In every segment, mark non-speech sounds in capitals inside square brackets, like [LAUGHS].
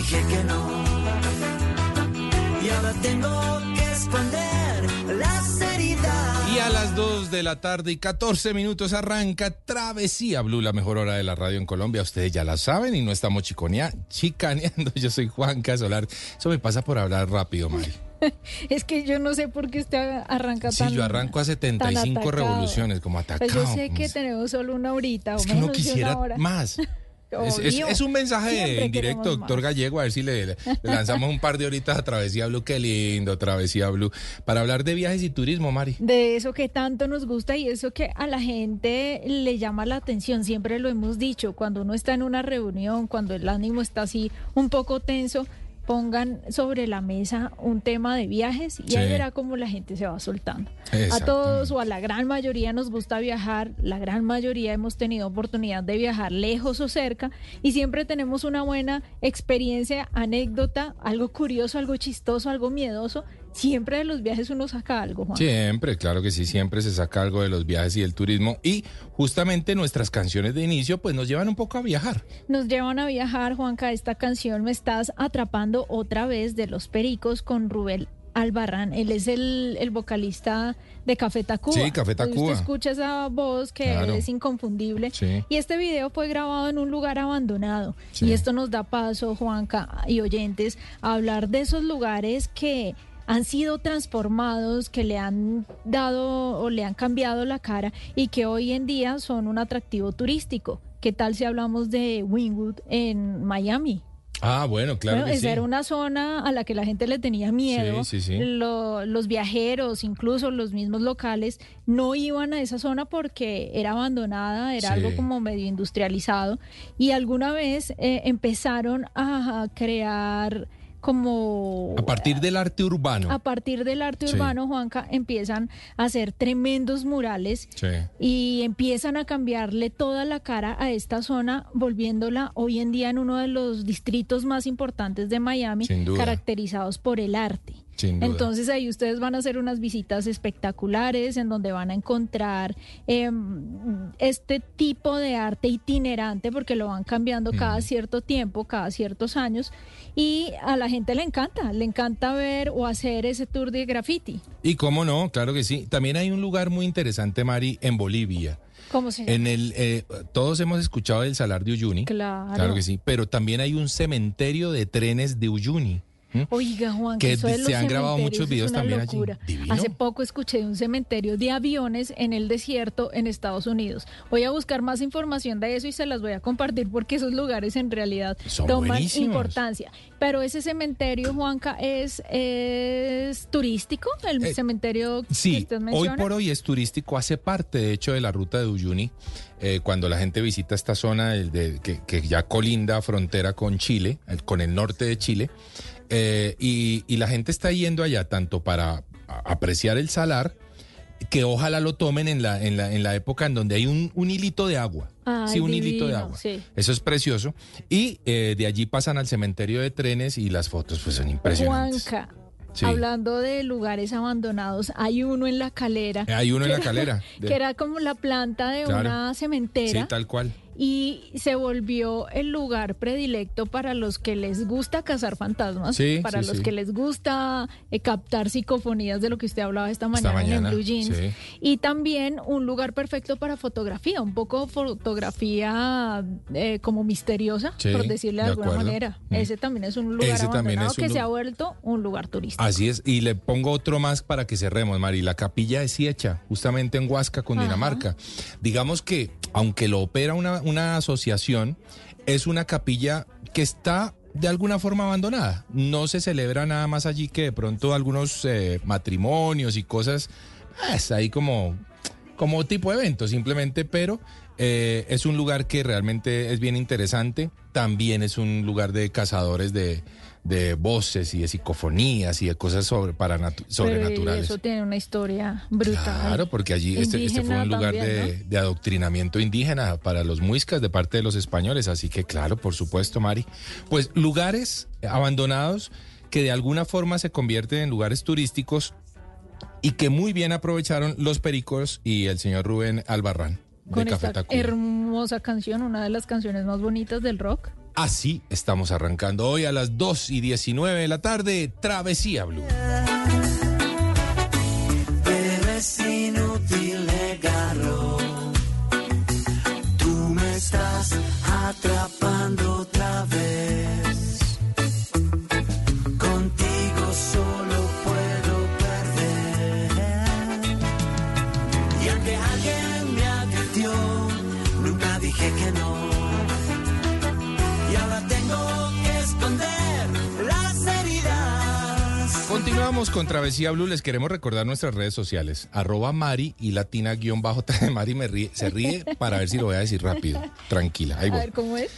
Dije que no. Y ahora tengo que esconder las heridas. Y a las 2 de la tarde y 14 minutos arranca Travesía Blue, la mejor hora de la radio en Colombia. Ustedes ya la saben y no estamos chiconea, chicaneando. [LAUGHS] Yo soy Juan Casolar. Eso me pasa por hablar rápido, Mari. [LAUGHS] Es que yo no sé por qué usted arranca Sí, tan yo arranco a tan 75 atacado. revoluciones, como atacado. Pues yo sé que tenemos solo una horita o Es que uno menos de quisiera una hora. más. [LAUGHS] Es, es- Obvio. es un mensaje Siempre en directo, doctor más. Gallego, a ver si le, le lanzamos un par de horitas a Travesía Blue. Qué lindo, Travesía Blue. Para hablar de viajes y turismo, Mari. De eso que tanto nos gusta y eso que a la gente le llama la atención, siempre lo hemos dicho, cuando uno está en una reunión, cuando el ánimo está así un poco tenso, pongan sobre la mesa un tema de viajes y ahí verá cómo la gente se va soltando. A todos o a la gran mayoría nos gusta viajar, la gran mayoría hemos tenido oportunidad de viajar lejos o cerca y siempre tenemos una buena experiencia, anécdota, algo curioso, algo chistoso, algo miedoso. Siempre de los viajes uno saca algo, Juan. Siempre, claro que sí, siempre se saca algo de los viajes y del turismo. Y justamente nuestras canciones de inicio, pues nos llevan un poco a viajar. Nos llevan a viajar, Juanca. Esta canción me estás atrapando otra vez de Los Pericos con Rubén Albarrán. Él es el, el vocalista de Café Tacuba. Sí, Café Tacuba. Usted escucha esa voz que Claro. es inconfundible. Sí. Y este video fue grabado en un lugar abandonado. Sí. Y esto nos da paso, Juanca y oyentes, a hablar de esos lugares que han sido transformados, que le han dado o le han cambiado la cara y que hoy en día son un atractivo turístico. ¿Qué tal si hablamos de Wynwood en Miami? Ah, bueno, claro Bueno, que esa sí. era una zona a la que la gente le tenía miedo. Sí, sí, sí. Lo- los viajeros, incluso los mismos locales, no iban a esa zona porque era abandonada, era algo como medio industrializado. Y alguna vez eh, empezaron a crear como... A partir del arte urbano. A partir del arte Sí. urbano, Juanca, empiezan a hacer tremendos murales Sí. y empiezan a cambiarle toda la cara a esta zona, volviéndola hoy en día en uno de los distritos más importantes de Miami, caracterizados por el arte. Entonces ahí ustedes van a hacer unas visitas espectaculares en donde van a encontrar em, este tipo de arte itinerante porque lo van cambiando cada cierto tiempo, cada ciertos años y a la gente le encanta, le encanta ver o hacer ese tour de graffiti. Y cómo no, claro que sí. También hay un lugar muy interesante, Mari, en Bolivia. ¿Cómo se llama? En el, eh, todos hemos escuchado del Salar de Uyuni. Claro. Claro que sí. Pero también hay un cementerio de trenes de Uyuni. ¿M? Oiga, Juan, Que eso de se los han grabado muchos videos es una también allí. Hace poco escuché de un cementerio de aviones en el desierto en Estados Unidos. Voy a buscar más información de eso y se las voy a compartir porque esos lugares en realidad Son toman buenísimos. importancia. Pero ese cementerio, Juanca, es, es turístico, el Eh, cementerio que Sí, usted hoy por hoy es turístico, hace parte de hecho de la ruta de Uyuni. Eh, cuando la gente visita esta zona de- que, que ya colinda frontera con Chile, con el norte de Chile, eh, y, y la gente está yendo allá tanto para apreciar el salar, que ojalá lo tomen en la, en la, en la época en donde hay un, un hilito de agua. Ay, sí, un hilito de agua. sí. Eso es precioso. Y eh, de allí pasan al cementerio de trenes y las fotos pues son impresionantes. Juanca, Sí. hablando de lugares abandonados, hay uno en la calera. Hay uno en la era- calera. [LAUGHS] de- Que era como la planta de Claro. una cementera. Sí, tal cual. Y se volvió el lugar predilecto para los que les gusta cazar fantasmas, Sí, para sí, los sí. que les gusta eh, captar psicofonías de lo que usted hablaba esta mañana, mañana, en Blue Jeans, y también un lugar perfecto para fotografía, un poco fotografía eh, como misteriosa, por decirle de, de alguna acuerdo. manera. Mm. Ese también es un lugar Ese también abandonado es un que lu- se ha vuelto un lugar turístico. Así es, y le pongo otro más para que cerremos, Mari. La capilla de Siecha, justamente en Huasca, Cundinamarca. Digamos que, aunque lo opera una, una asociación, es una capilla que está de alguna forma abandonada. No se celebra nada más allí que de pronto algunos eh, matrimonios y cosas, ah, es ahí como, como tipo de evento simplemente, pero eh, es un lugar que realmente es bien interesante. También es un lugar de cazadores de, de voces y de psicofonías y de cosas sobre, para natu- Pero sobrenaturales. eso tiene una historia brutal. Claro, porque allí este, este fue un lugar también, de, de adoctrinamiento indígena para los muiscas de parte de los españoles, así que claro, por supuesto, Mari. Pues lugares abandonados que de alguna forma se convierten en lugares turísticos y que muy bien aprovecharon los pericos y el señor Rubén Albarrán de con Café esta hermosa canción, una de las canciones más bonitas del rock. Así estamos arrancando hoy a las 2 y 19 de la tarde, Travesía Blue. Continuamos con Travesía Blue. Les queremos recordar nuestras redes sociales. Arroba Mari y latina guion bajo. Mari me ríe, se ríe para ver si lo voy a decir rápido. Tranquila, ahí A voy. ver cómo es.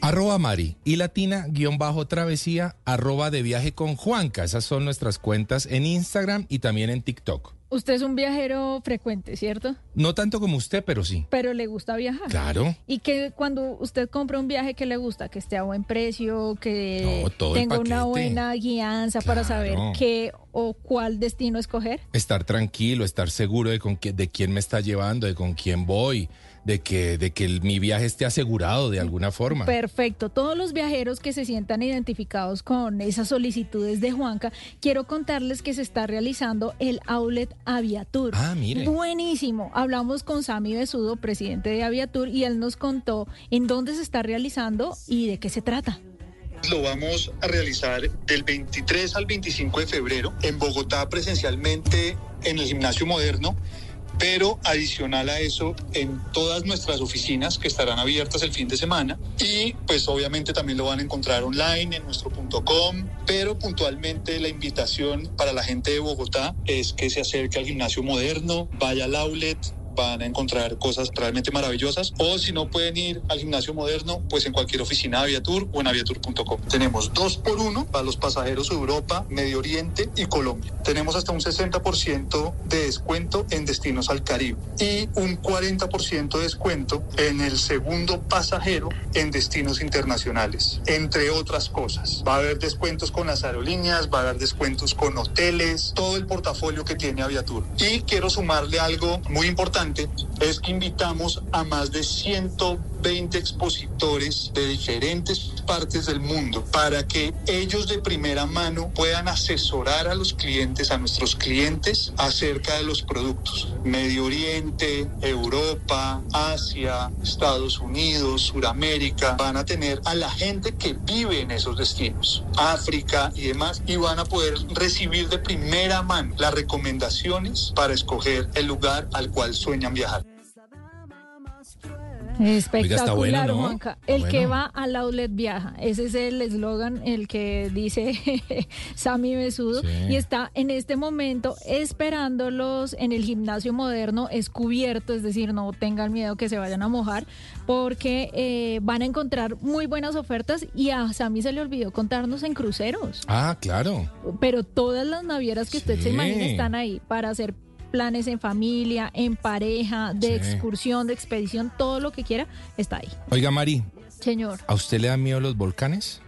Arroba Mari y latina guion bajo travesía. Arroba de viaje con Juanca. Esas son nuestras cuentas en Instagram y también en TikTok. Usted es un viajero frecuente, ¿cierto? No tanto como usted, pero sí. Pero le gusta viajar. Claro. Y que cuando usted compra un viaje que le gusta, que esté a buen precio, que No, tenga una buena guianza para saber qué o cuál destino escoger. Estar tranquilo, estar seguro de, con qué- de quién me está llevando, de con quién voy, de que, de que el- mi viaje esté asegurado de alguna forma. Perfecto. Todos los viajeros que se sientan identificados con esas solicitudes de Juanca, quiero contarles que se está realizando el Outlet Aviatur. Ah, mire. Buenísimo. Hablamos con Sami Besudo, presidente de Aviatur, y él nos contó en dónde se está realizando y de qué se trata. Lo vamos a realizar del 23 al 25 de febrero en Bogotá presencialmente en el gimnasio moderno, pero adicional a eso en todas nuestras oficinas que estarán abiertas el fin de semana y pues obviamente también lo van a encontrar online en nuestro punto .com, pero puntualmente la invitación para la gente de Bogotá es que se acerque al gimnasio moderno, vaya al outlet, van a encontrar cosas realmente maravillosas. O si no pueden ir al gimnasio moderno, pues en cualquier oficina de Aviatur o en aviatur.com. Tenemos dos por uno para los pasajeros Europa, Medio Oriente y Colombia. Tenemos hasta un 60% de descuento en destinos al Caribe y un 40% de descuento en el segundo pasajero en destinos internacionales, entre otras cosas. Va a haber descuentos con las aerolíneas, va a haber descuentos con hoteles, todo el portafolio que tiene Aviatur. Y quiero sumarle algo muy importante, es que invitamos a más de 120 expositores de diferentes partes del mundo para que ellos de primera mano puedan asesorar a los clientes, a nuestros clientes, acerca de los productos. Medio Oriente, Europa, Asia, Estados Unidos, Suramérica, van a tener a la gente que vive en esos destinos, África y demás, y van a poder recibir de primera mano las recomendaciones para escoger el lugar al cual sueñan viajar. Espectacular, está bueno, ¿no? Juanca. El que va al outlet viaja. Ese es el eslogan, el que dice [LAUGHS] Sammy Besudo. Sí. Y está en este momento esperándolos en el gimnasio moderno. Es cubierto, es decir, no tengan miedo que se vayan a mojar, porque eh, van a encontrar muy buenas ofertas. Y a Sammy se le olvidó contarnos en cruceros. Ah, claro. Pero todas las navieras que usted se imagina están ahí para hacer planes en familia, en pareja, de Sí. excursión, de expedición, todo lo que quiera está ahí. Oiga, Mari, Señor, ¿a usted le dan miedo los volcanes?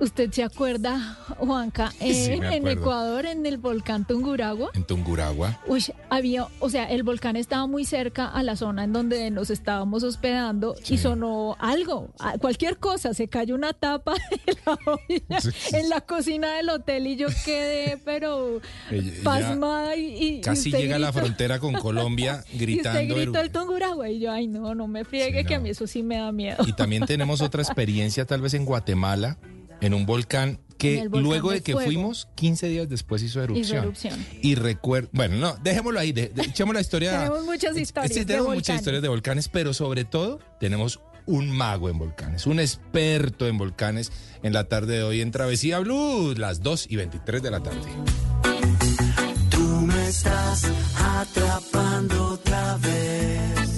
¿Usted se acuerda, Juanca, Sí, en. Ecuador, en el volcán Tunguragua? En Tunguragua. Uy, había, o sea, el volcán estaba muy cerca a la zona en donde nos estábamos hospedando Sí. y sonó algo, cualquier cosa, se cayó una tapa [LAUGHS] en la, olla, Sí. en la cocina del hotel y yo quedé, pero [LAUGHS] pasmada y, y- y Casi llega a la frontera con Colombia [LAUGHS] Y gritando. usted gritó el Tunguragua y yo, ay no, no me friegue que a mí eso sí me da miedo. Y también tenemos otra experiencia, tal vez en Guatemala, en un volcán que volcán luego de de que fuego. fuimos, 15 días después hizo Hizo erupción. erupción. Y recuerdo, bueno, no, dejémoslo ahí, de- de- echemos la historia. Tenemos muchas historias Sí, de tenemos muchas volcanes. historias de volcanes, pero sobre todo tenemos un mago en volcanes, un experto en volcanes en la tarde de hoy en Travesía Blue, las 2 y 23 de la tarde. Tú me estás atrapando otra vez.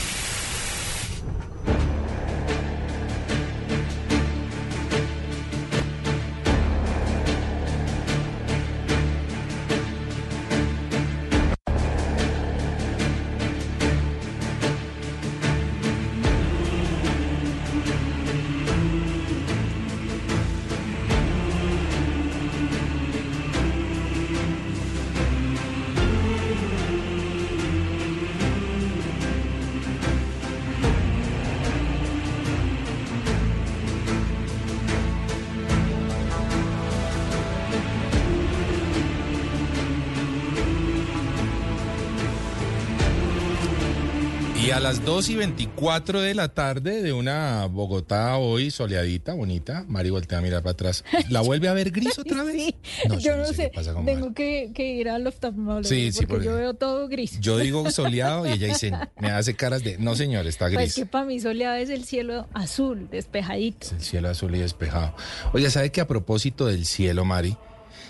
Y a las 2 y 24 de la tarde de una Bogotá hoy soleadita, bonita, Mari voltea a mirar para atrás. ¿La [LAUGHS] vuelve a ver gris otra vez? Sí, No, yo yo no sé sé, qué pasa con tengo que, que ir al oftalmólogo Sí, sí, porque, porque- yo veo todo gris. Yo digo [LAUGHS] soleado y ella dice, me hace caras de, no señor, está Pues gris. que para mí soleado es el cielo azul, despejadito. Es el cielo azul y despejado. Oye, ¿sabe que a propósito del cielo, Mari,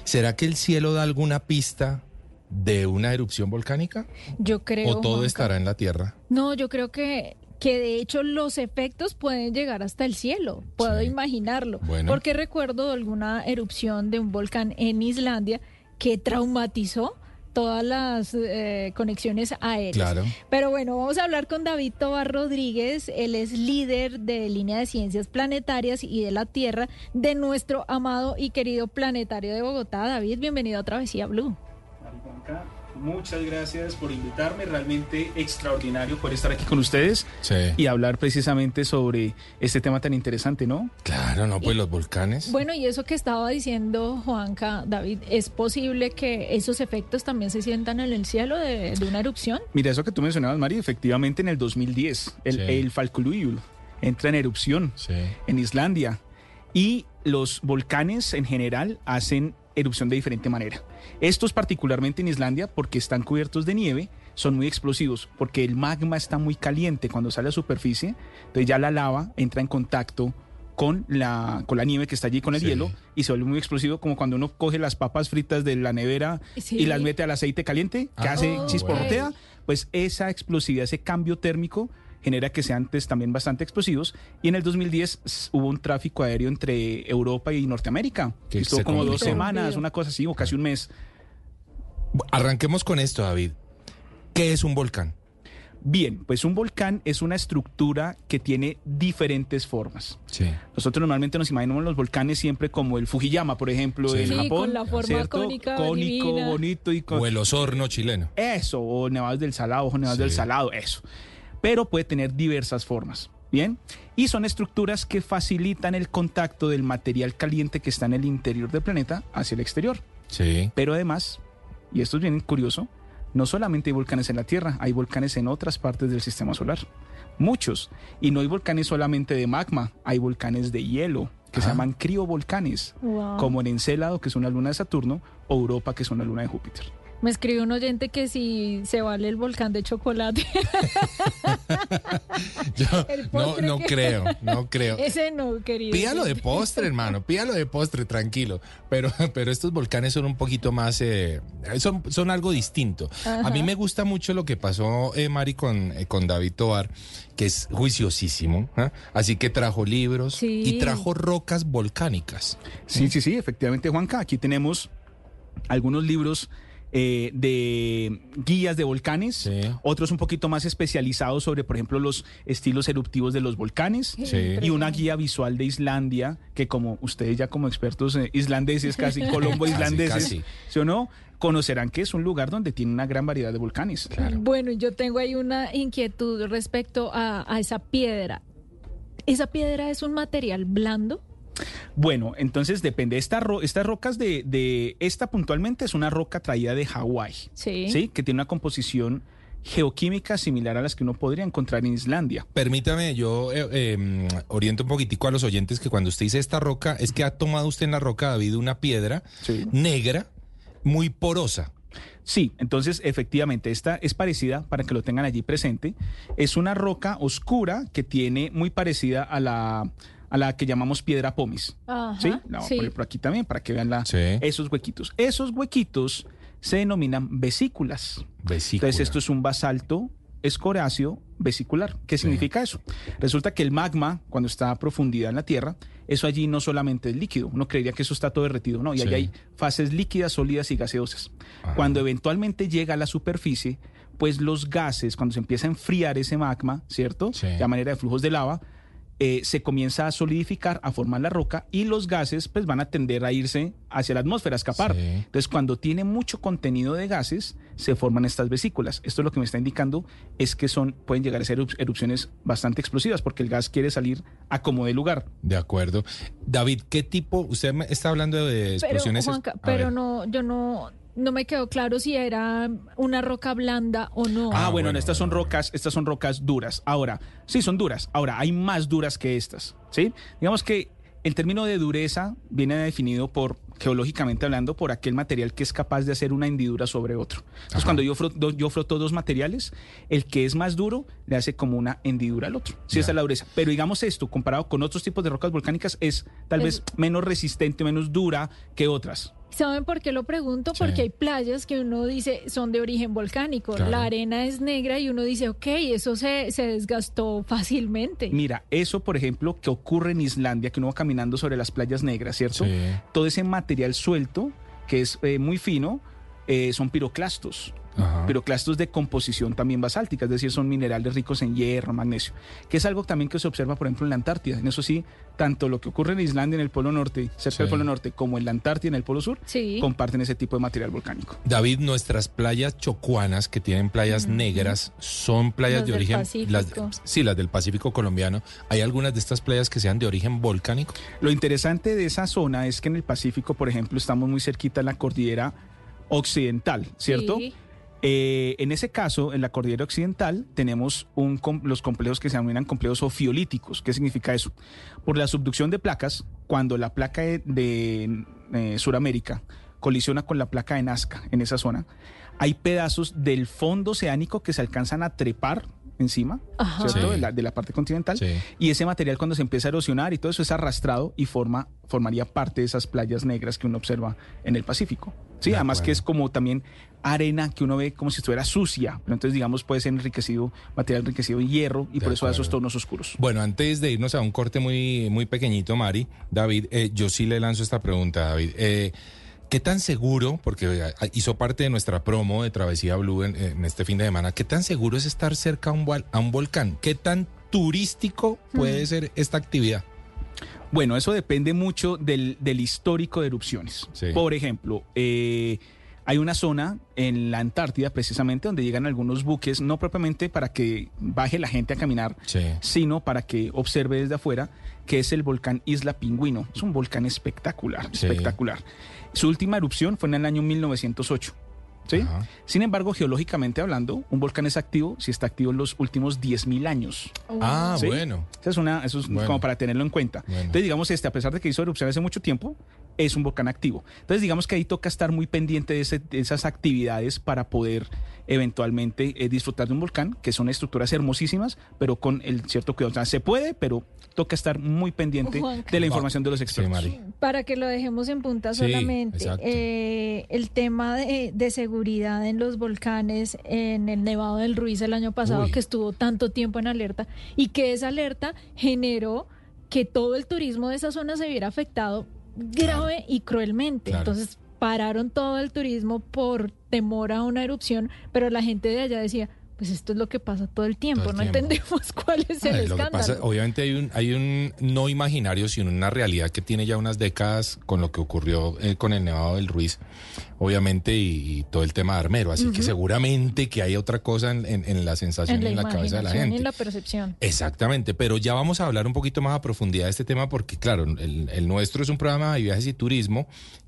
¿será que el cielo da alguna pista de una erupción volcánica? Yo creo. ¿O todo Juanca. estará en la Tierra? No, yo creo que, que de hecho los efectos pueden llegar hasta el cielo. Puedo Sí. imaginarlo. Bueno. Porque recuerdo alguna erupción de un volcán en Islandia que traumatizó todas las eh, conexiones aéreas. Claro. Pero bueno, vamos a hablar con David Tobar Rodríguez. Él es líder de línea de ciencias planetarias y de la Tierra de nuestro amado y querido planetario de Bogotá. David, bienvenido a Travesía Blue. Muchas gracias por invitarme, realmente extraordinario por estar aquí con ustedes Sí. y hablar precisamente sobre este tema tan interesante, ¿no? Claro, no, pues los volcanes. Bueno, y eso que estaba diciendo Juanca, David, ¿es posible que esos efectos también se sientan en el cielo de, de una erupción? Mira, eso que tú mencionabas, Mari, efectivamente en el 2010, el, Sí. el entra en erupción Sí. en Islandia y los volcanes en general hacen erupción de diferente manera. Estos particularmente en Islandia porque están cubiertos de nieve, son muy explosivos porque el magma está muy caliente cuando sale a superficie, entonces ya la lava entra en contacto con la, con la nieve que está allí, con el Sí. hielo, y se vuelve muy explosivo como cuando uno coge las papas fritas de la nevera Sí. y las mete al aceite caliente, que Ah, hace chisporrotea, pues esa explosividad, ese cambio térmico genera que sean antes también bastante explosivos. Y en el 2010 s- hubo un tráfico aéreo entre Europa y Norteamérica. Que Estuvo se como dos semanas, una cosa así, o casi un mes. Arranquemos con esto, David. ¿Qué es un volcán? Bien, pues un volcán es una estructura que tiene diferentes formas. Sí. Nosotros normalmente nos imaginamos los volcanes siempre como el Fujiyama, por ejemplo, Sí. en Sí, Japón. con la forma ¿cierto? cónica, Cónico, divina. bonito y con... O el osorno chileno. Eso, o nevados del salado, o nevados Sí. del salado, eso. Pero puede tener diversas formas, ¿bien? Y son estructuras que facilitan el contacto del material caliente que está en el interior del planeta hacia el exterior. Sí. Pero además, y esto es bien curioso, no solamente hay volcanes en la Tierra, hay volcanes en otras partes del sistema solar. Muchos. Y no hay volcanes solamente de magma, hay volcanes de hielo. que se Ah. llaman criovolcanes, Wow. como en Encélado, que es una luna de Saturno, o Europa, que es una luna de Júpiter. Me escribe un oyente que si se vale el volcán de chocolate. [LAUGHS] Yo [LAUGHS] El no, postre no que- creo, no [LAUGHS] creo. Ese no, querido. Pídalo de postre, hermano, pídalo de postre, tranquilo. Pero, pero estos volcanes son un poquito más, eh, son, son algo distinto. A mí me gusta mucho lo que pasó, eh, Mari, con, eh, con David Tobar, que es juiciosísimo. ¿ah? Así que trajo libros Sí. y trajo rocas volcánicas. Sí, sí, sí, efectivamente, Juanca. Aquí tenemos algunos libros eh, de guías de volcanes, Sí. otros un poquito más especializados sobre, por ejemplo, los estilos eruptivos de los volcanes. Sí. Y una guía visual de Islandia, que como ustedes ya como expertos eh, islandeses, casi [LAUGHS] colombo islandeses, casi. ¿sí o no? Conocerán que es un lugar donde tiene una gran variedad de volcanes. Bueno, yo tengo ahí una inquietud respecto a, a esa piedra. ¿Esa piedra es un material blando? Bueno, entonces depende. Esta ro- estas rocas de, de- Esta puntualmente es una roca traída de Hawái. Sí. ¿sí? Que tiene una composición geoquímica similar a las que uno podría encontrar en Islandia. Permítame, yo eh, eh, oriento un poquitico a los oyentes que cuando usted dice esta roca, es que ha tomado usted en la roca, David, una piedra Sí. negra, muy porosa. Sí, entonces efectivamente esta es parecida, para que lo tengan allí presente, es una roca oscura que tiene muy parecida a la, a la que llamamos piedra pomis. Ajá, ¿Sí? La voy a poner por aquí también para que vean la, Sí. esos huequitos. Esos huequitos se denominan vesículas. Vesícula. Entonces esto es un basalto escoráceo vesicular. ¿Qué significa eso? Resulta que el magma, cuando está a profundidad en la Tierra, eso allí no solamente es líquido. Uno creería que eso está todo derretido. No, y allí Sí. hay fases líquidas, sólidas y gaseosas. Ajá. Cuando eventualmente llega a la superficie, pues los gases, cuando se empieza a enfriar ese magma, ¿cierto? Sí. De manera de flujos de lava, eh, se comienza a solidificar, a formar la roca y los gases pues van a tender a irse hacia la atmósfera, a escapar. Sí. Entonces, cuando tiene mucho contenido de gases, se forman estas vesículas. Esto lo que me está indicando es que son, pueden llegar a ser erup- erupciones bastante explosivas porque el gas quiere salir a como de lugar. De acuerdo. David, ¿qué tipo? Usted me está hablando de Pero, explosiones. Juanca, A pero no, yo no, no me quedó claro si era una roca blanda o no. Ah, bueno, bueno, estas son rocas, estas son rocas duras. Ahora, sí, son duras. Ahora, hay más duras que estas, ¿sí? Digamos que el término de dureza viene definido por, geológicamente hablando, por aquel material que es capaz de hacer una hendidura sobre otro. Entonces, Ajá. cuando yo froto, yo froto dos materiales, el que es más duro le hace como una hendidura al otro. Sí, Ya. esa es la dureza. Pero digamos esto, comparado con otros tipos de rocas volcánicas, es tal Es- vez menos resistente, menos dura que otras. ¿Saben por qué lo pregunto? Sí. Porque hay playas que uno dice son de origen volcánico. Claro. La arena es negra y uno dice, ok, eso se, se desgastó fácilmente. Mira, eso, por ejemplo, que ocurre en Islandia, que uno va caminando sobre las playas negras, ¿cierto? Sí. todo ese material suelto, que es eh, muy fino, eh, son piroclastos. Ajá. Piroclastos de composición también basáltica, es decir, son minerales ricos en hierro, magnesio, que es algo también que se observa, por ejemplo, en la Antártida. En eso sí, tanto lo que ocurre en Islandia, en el Polo Norte, cerca Sí. del Polo Norte, como en la Antártida, en el Polo Sur, Sí. comparten ese tipo de material volcánico. David, nuestras playas chocuanas, que tienen playas negras, son playas Las de del origen. Pacífico. Las, sí, las del Pacífico colombiano. ¿Hay algunas de estas playas que sean de origen volcánico? Lo interesante de esa zona es que en el Pacífico, por ejemplo, estamos muy cerquita de la cordillera occidental, ¿cierto? Sí. Eh, en ese caso, en la cordillera occidental, tenemos los complejos que se denominan complejos ofiolíticos. ¿Qué significa eso? Por la subducción de placas, cuando la placa de, de, eh, Suramérica colisiona con la placa de Nazca en esa zona, hay pedazos del fondo oceánico que se alcanzan a trepar encima, Ajá. ¿cierto? Sí. De, la, de la parte continental. Sí. Y ese material cuando se empieza a erosionar y todo eso es arrastrado y forma, formaría parte de esas playas negras que uno observa en el Pacífico. Sí, De además acuerdo. que es como también arena que uno ve como si estuviera sucia, pero entonces digamos puede ser enriquecido, material enriquecido en hierro y De por eso da esos tonos oscuros. Bueno, antes de irnos a un corte muy, muy pequeñito, Mari, David, eh, yo sí le lanzo esta pregunta, David. Eh, ¿Qué tan seguro, porque eh, hizo parte de nuestra promo de Travesía Blue en, en este fin de semana, qué tan seguro es estar cerca a un, vol- a un volcán? ¿Qué tan turístico puede ser esta actividad? Bueno, eso depende mucho del, del histórico de erupciones. Sí. Por ejemplo, eh, hay una zona en la Antártida precisamente donde llegan algunos buques, no propiamente para que baje la gente a caminar, Sí. sino para que observe desde afuera, que es el volcán Isla Pingüino. Es un volcán espectacular, Sí. espectacular. Su última erupción fue en el año 1908. ¿sí? Ajá. Sin embargo, geológicamente hablando, un volcán es activo si está activo en los últimos 10.000 años. Ah, ¿Sí? bueno. Esa es una, eso es Bueno. como para tenerlo en cuenta. Bueno. Entonces, digamos, este, a pesar de que hizo erupción hace mucho tiempo, es un volcán activo. Entonces, digamos que ahí toca estar muy pendiente de, ese- de esas actividades para poder eventualmente eh, disfrutar de un volcán, que son estructuras hermosísimas, pero con el cierto cuidado. O sea, se puede, pero toca estar muy pendiente de la información de los expertos. Para que lo dejemos en punta Sí, solamente, eh, el tema de, de seguridad en los volcanes, en el Nevado del Ruiz el año pasado, Uy. que estuvo tanto tiempo en alerta, y que esa alerta generó que todo el turismo de esa zona se viera afectado grave y cruelmente. Claro. Entonces pararon todo el turismo por temor a una erupción, pero la gente de allá decía, pues esto es lo que pasa todo el tiempo, Todo el no tiempo. entendemos [LAUGHS] cuál es el Ay, lo que escándalo. pasa, obviamente hay un, hay un no imaginario, sino una realidad que tiene ya unas décadas con lo que ocurrió eh, con el Nevado del Ruiz, obviamente, y, y todo el tema de Armero. Así que seguramente que hay otra cosa en, en- en la sensación en y la en la cabeza de la y gente. en la percepción. Exactamente, pero ya vamos a hablar un poquito más a profundidad de este tema porque, claro, el, el nuestro es un programa de viajes y turismo.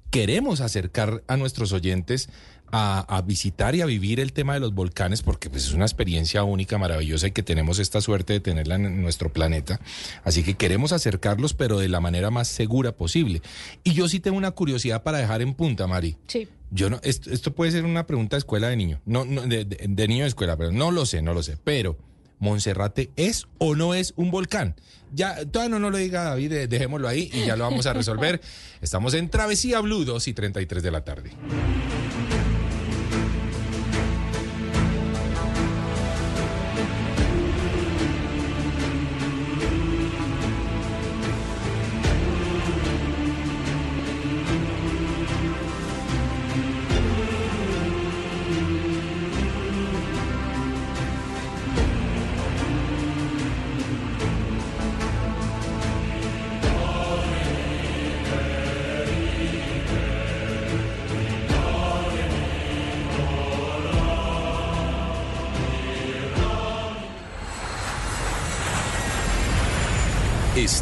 Queremos acercar a nuestros oyentes a, a visitar y a vivir el tema de los volcanes porque pues, es una experiencia única, maravillosa y que tenemos esta suerte de tenerla en nuestro planeta. Así que queremos acercarlos, pero de la manera más segura posible. Y yo sí tengo una curiosidad para dejar en punta, Mari. Sí. Yo no, esto, esto puede ser una pregunta de escuela de niño, no, no, de, de- de niño de escuela, pero no lo sé, no lo sé. Pero, ¿Monserrate es o no es un volcán? Ya, todavía no nos lo diga David, de- dejémoslo ahí y ya lo vamos a resolver. [LAUGHS] Estamos en Travesía Blue, 2 y 33 de la tarde.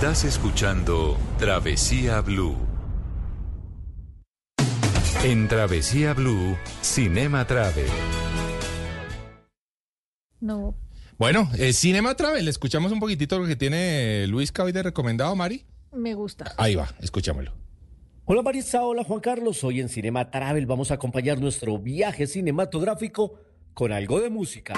Estás escuchando Travesía Blue. En Travesía Blue, Cinema Travel. No, Bueno, eh, Cinema Travel, escuchamos un poquitito lo que tiene Luis Caoy de recomendado, Mari. me gusta. Ahí va, escuchámoslo. Hola Marisa, hola Juan Carlos. Hoy en Cinema Travel vamos a acompañar nuestro viaje cinematográfico con algo de música.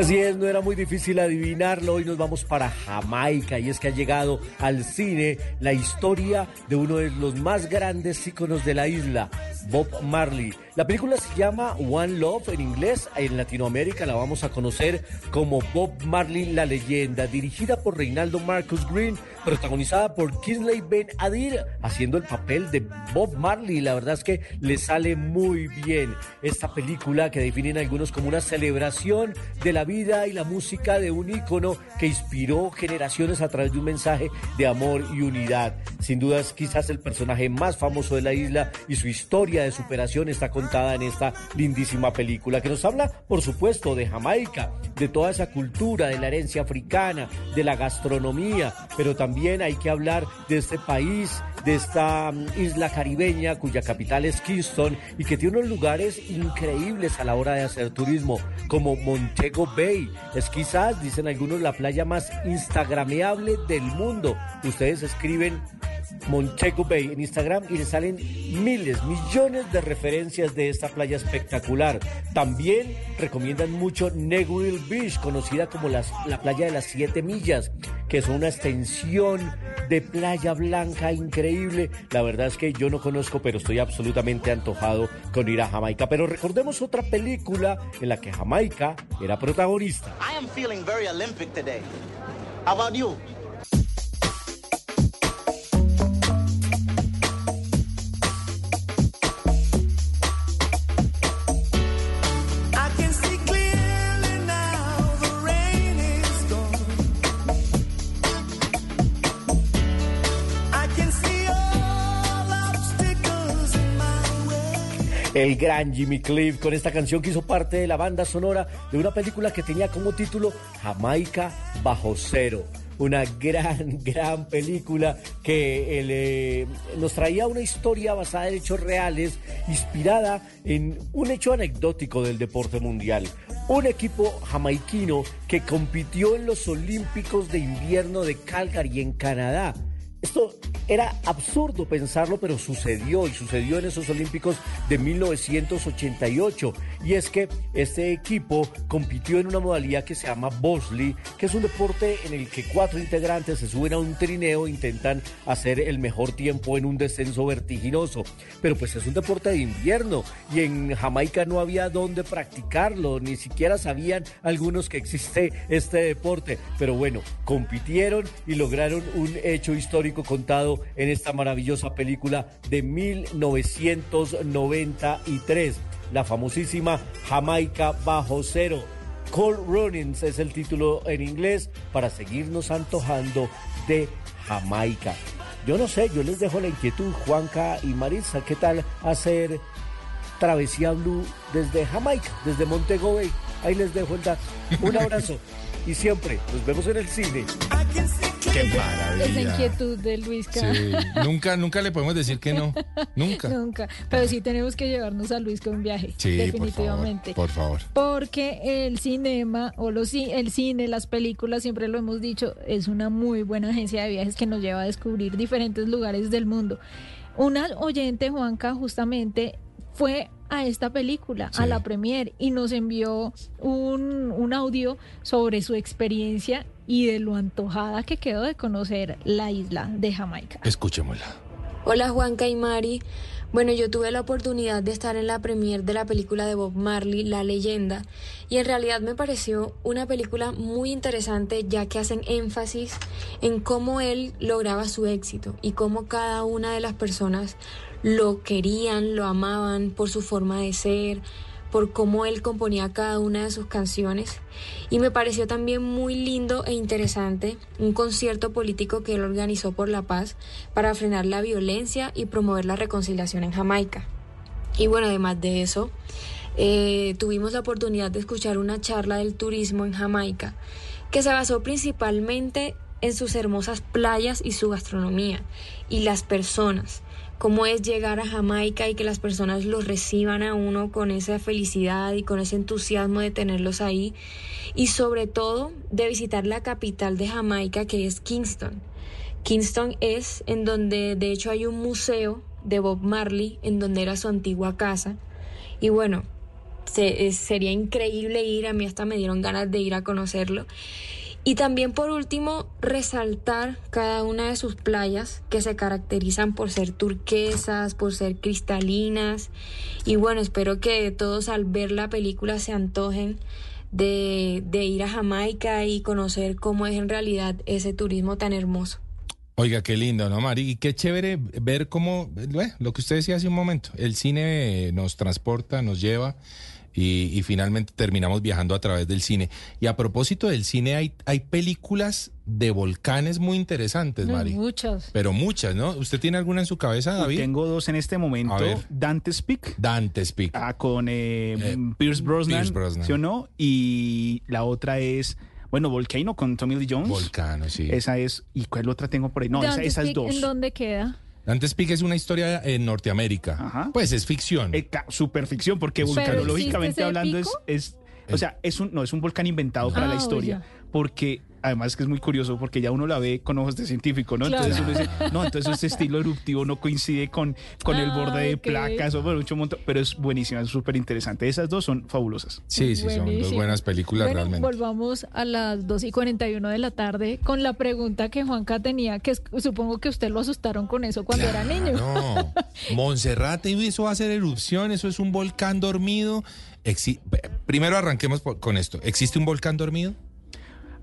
Así es, no era muy difícil adivinarlo. Hoy nos vamos para Jamaica y es que ha llegado al cine la historia de uno de los más grandes íconos de la isla, Bob Marley. La película se llama One Love en inglés, en Latinoamérica la vamos a conocer como Bob Marley la leyenda, dirigida por Reinaldo Marcus Green, protagonizada por Kingsley Ben Adir, haciendo el papel de Bob Marley. La verdad es que le sale muy bien esta película que definen algunos como una celebración de la vida y la música de un ícono que inspiró generaciones a través de un mensaje de amor y unidad. Sin duda es quizás el personaje más famoso de la isla y su historia de superación está contada en esta lindísima película que nos habla, por supuesto, de Jamaica, de toda esa cultura, de la herencia africana, de la gastronomía, pero también hay que hablar de este país, de esta mm, isla caribeña cuya capital es Kingston y que tiene unos lugares increíbles a la hora de hacer turismo, como Montego Bay. Es quizás, dicen algunos, la playa más instagrameable del mundo. Ustedes escriben Montego Bay en Instagram y le salen miles, millones de referencias de esta playa espectacular. También recomiendan mucho Negril Beach, conocida como las- la playa de las siete millas, que es una extensión de playa blanca increíble. La verdad es que yo no conozco, pero estoy absolutamente antojado con ir a Jamaica. Pero recordemos otra película en la que Jamaica era protagonista. I am feeling very Olympic today. How about you? El gran Jimmy Cliff con esta canción que hizo parte de la banda sonora de una película que tenía como título Jamaica bajo cero. Una gran, [LAUGHS] gran película que eh, nos traía una historia basada en hechos reales, inspirada en un hecho anecdótico del deporte mundial. Un equipo jamaiquino que compitió en los Olímpicos de invierno de Calgary en Canadá. Esto era absurdo pensarlo, pero sucedió y sucedió en esos Olímpicos de 1988. Y es que este equipo compitió en una modalidad que se llama Bosley, que es un deporte en el que cuatro integrantes se suben a un trineo e intentan hacer el mejor tiempo en un descenso vertiginoso. Pero pues es un deporte de invierno y en Jamaica no había dónde practicarlo, ni siquiera sabían algunos que existe este deporte. Pero bueno, compitieron y lograron un hecho histórico contado en esta maravillosa película de 1993, la famosísima Jamaica bajo cero. Cold Runnings es el título en inglés para seguirnos antojando de Jamaica. Yo no sé, yo les dejo la inquietud, Juanca y Marisa, ¿qué tal hacer Travesía Blue desde Jamaica, desde Montego Bay? Ahí les dejo el dato. Un abrazo [LAUGHS] y siempre nos vemos en el cine. Qué Esa maravilla. inquietud de Luisca. Sí, [LAUGHS] nunca, nunca le podemos decir que no. [LAUGHS] Nunca. Nunca. Pero sí tenemos que llevarnos a Luis con un viaje. Sí, definitivamente. por favor, por favor. Porque el cinema o los, el cine, las películas, siempre lo hemos dicho, es una muy buena agencia de viajes que nos lleva a descubrir diferentes lugares del mundo. Una oyente, Juanca, justamente fue a esta película, Sí. a la premier, y nos envió un, un audio sobre su experiencia y de lo antojada que quedó de conocer la isla de Jamaica. Escuchémosla. Hola Juanca y Mari. Bueno, yo tuve la oportunidad de estar en la premier de la película de Bob Marley, La leyenda, y en realidad me pareció una película muy interesante ya que hacen énfasis en cómo él lograba su éxito y cómo cada una de las personas lo querían, lo amaban por su forma de ser, por cómo él componía cada una de sus canciones. Y me pareció también muy lindo e interesante un concierto político que él organizó por la paz para frenar la violencia y promover la reconciliación en Jamaica. Y bueno, además de eso, eh, tuvimos la oportunidad de escuchar una charla del turismo en Jamaica que se basó principalmente en sus hermosas playas y su gastronomía y las personas cómo es llegar a Jamaica y que las personas los reciban a uno con esa felicidad y con ese entusiasmo de tenerlos ahí y sobre todo de visitar la capital de Jamaica que es Kingston. Kingston es en donde de hecho hay un museo de Bob Marley en donde era su antigua casa y bueno, se- sería increíble ir, a mí hasta me dieron ganas de ir a conocerlo. Y también por último, resaltar cada una de sus playas que se caracterizan por ser turquesas, por ser cristalinas. Y bueno, espero que todos al ver la película se antojen de, de ir a Jamaica y conocer cómo es en realidad ese turismo tan hermoso. Oiga, qué lindo, ¿no, Mari? Y qué chévere ver cómo, eh, lo que usted decía hace un momento, el cine nos transporta, nos lleva y, y finalmente terminamos viajando a través del cine. Y a propósito del cine, hay, hay películas de volcanes muy interesantes, No, Mari. muchos. Pero muchas, ¿no? ¿Usted tiene alguna en su cabeza, David? Tengo dos en este momento. A ver. Dante's Peak. Dante's Peak. Ah, con eh, Eh, Pierce Brosnan, Pierce Brosnan. ¿sí o no? Y la otra es, bueno, Volcano con Tommy Lee Jones. Volcano, sí. Esa es, ¿y cuál otra tengo por ahí? No, esa- esas Peak, dos. ¿En dónde queda? Dante's Peak es una historia en Norteamérica. Ajá. Pues es ficción. Eh, superficción, porque vulcanológicamente ¿existe ese hablando es, o sea, es un, no, es un volcán inventado para Ah, la historia, oye. porque además que es muy curioso, porque ya uno la ve con ojos de científico, ¿no? Claro. Entonces uno dice, no, entonces este estilo eruptivo no coincide con, con el Ah, borde de ok. placas, o mucho montón, pero es buenísima, es súper interesante. Esas dos son fabulosas. sí, sí, son dos buenas películas Bueno, realmente. volvamos a las 2 y 41 de la tarde con la pregunta que Juanca tenía, que es- supongo que usted lo asustaron con eso cuando era niño. No, [LAUGHS] Monserrate, eso va a ser erupción, eso es un volcán dormido. Exi- Primero arranquemos por- con esto. ¿Existe un volcán dormido?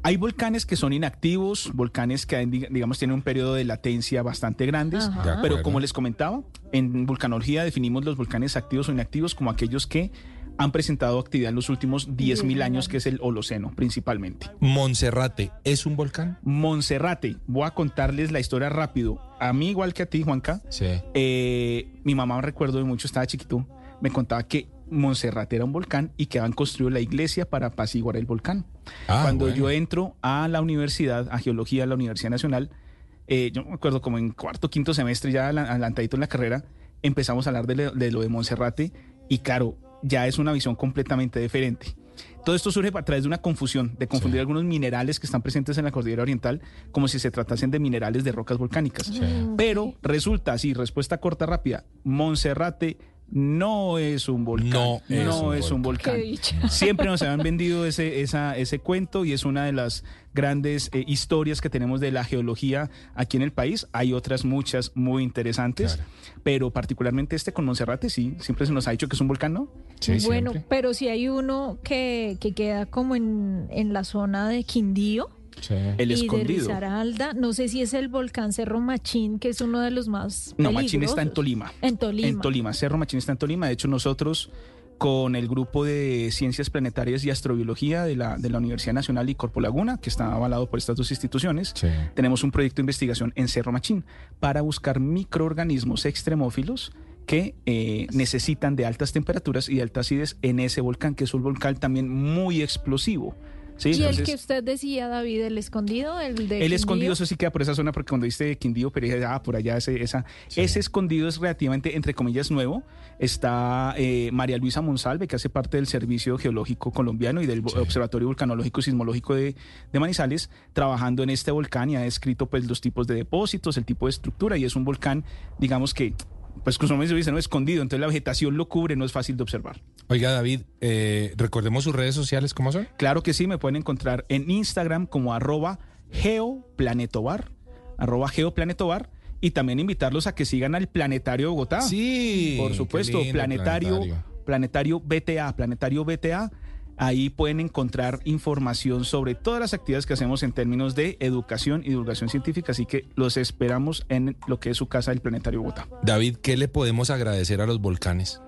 Hay volcanes que son inactivos, volcanes que dig- digamos tienen un periodo de latencia bastante grandes, Ajá. Pero como les comentaba, en vulcanología definimos los volcanes activos o inactivos como aquellos que han presentado actividad en los últimos 10.000 años, que es el Holoceno principalmente. Monserrate, ¿es un volcán? Monserrate, voy a contarles la historia rápido. A mí, igual que a ti, Juanca, Sí. eh, mi mamá, recuerdo de mucho, estaba chiquito, me contaba que Monserrate era un volcán y que habían construido la iglesia para apaciguar el volcán. Ah, Cuando bueno. yo entro a la universidad, a geología, a la Universidad Nacional, eh, yo me acuerdo como en cuarto, quinto semestre, ya adelantadito en la carrera, empezamos a hablar de, lo- de lo de Monserrate y claro, ya es una visión completamente diferente. Todo esto surge a través de una confusión, de confundir Sí. algunos minerales que están presentes en la cordillera oriental como si se tratasen de minerales de rocas volcánicas. Pero resulta, así, respuesta corta, rápida, Monserrate no es un volcán. No es no un es un Qué volcán. dicha. [LAUGHS] Siempre nos han vendido ese, esa- ese cuento y es una de las grandes eh, historias que tenemos de la geología aquí en el país. Hay otras muchas muy interesantes, Claro. pero particularmente este con Monserrate, sí, siempre se nos ha dicho que es un volcán, ¿no? Sí, bueno, siempre. pero si hay uno que, que queda como en, en la zona de Quindío Sí. El y de escondido. Risaralda, no sé si es el volcán Cerro Machín, que es uno de los más No, Machín está en. Tolima. En Tolima. En Tolima, Cerro Machín está en Tolima. De hecho, nosotros con el grupo de Ciencias Planetarias y Astrobiología de la, de la Universidad Nacional y Corpo Laguna, que está avalado por estas dos instituciones, Sí. tenemos un proyecto de investigación en Cerro Machín para buscar microorganismos extremófilos que eh, necesitan de altas temperaturas y de alta acidez en ese volcán, que es un volcán también muy explosivo. ¿Sí? Y el que usted decía, David, el escondido, el de el Quindío. escondido, eso sí queda por esa zona, porque cuando diste Quindío, pero dije, ah, por allá, ese, esa, Sí. ese escondido es relativamente, entre comillas, nuevo. Está eh, María Luisa Monsalve, que hace parte del Servicio Geológico Colombiano y del Sí. Observatorio Volcanológico y Sismológico de, de Manizales, trabajando en este volcán y ha descrito pues, los tipos de depósitos, el tipo de estructura, y es un volcán, digamos que, pues, como se dice, ¿no? escondido, entonces la vegetación lo cubre, no es fácil de observar. Oiga, David, eh, recordemos sus redes sociales, ¿cómo son? Claro que sí, me pueden encontrar en Instagram como arroba geoplanetobar, arroba geoplanetobar, y también invitarlos a que sigan al Planetario Bogotá. Sí. Por supuesto, lindo, planetario, planetario BTA, Planetario BTA. Ahí pueden encontrar información sobre todas las actividades que hacemos en términos de educación y divulgación científica. Así que los esperamos en lo que es su casa del Planetario Bogotá. David, ¿qué le podemos agradecer a los volcanes?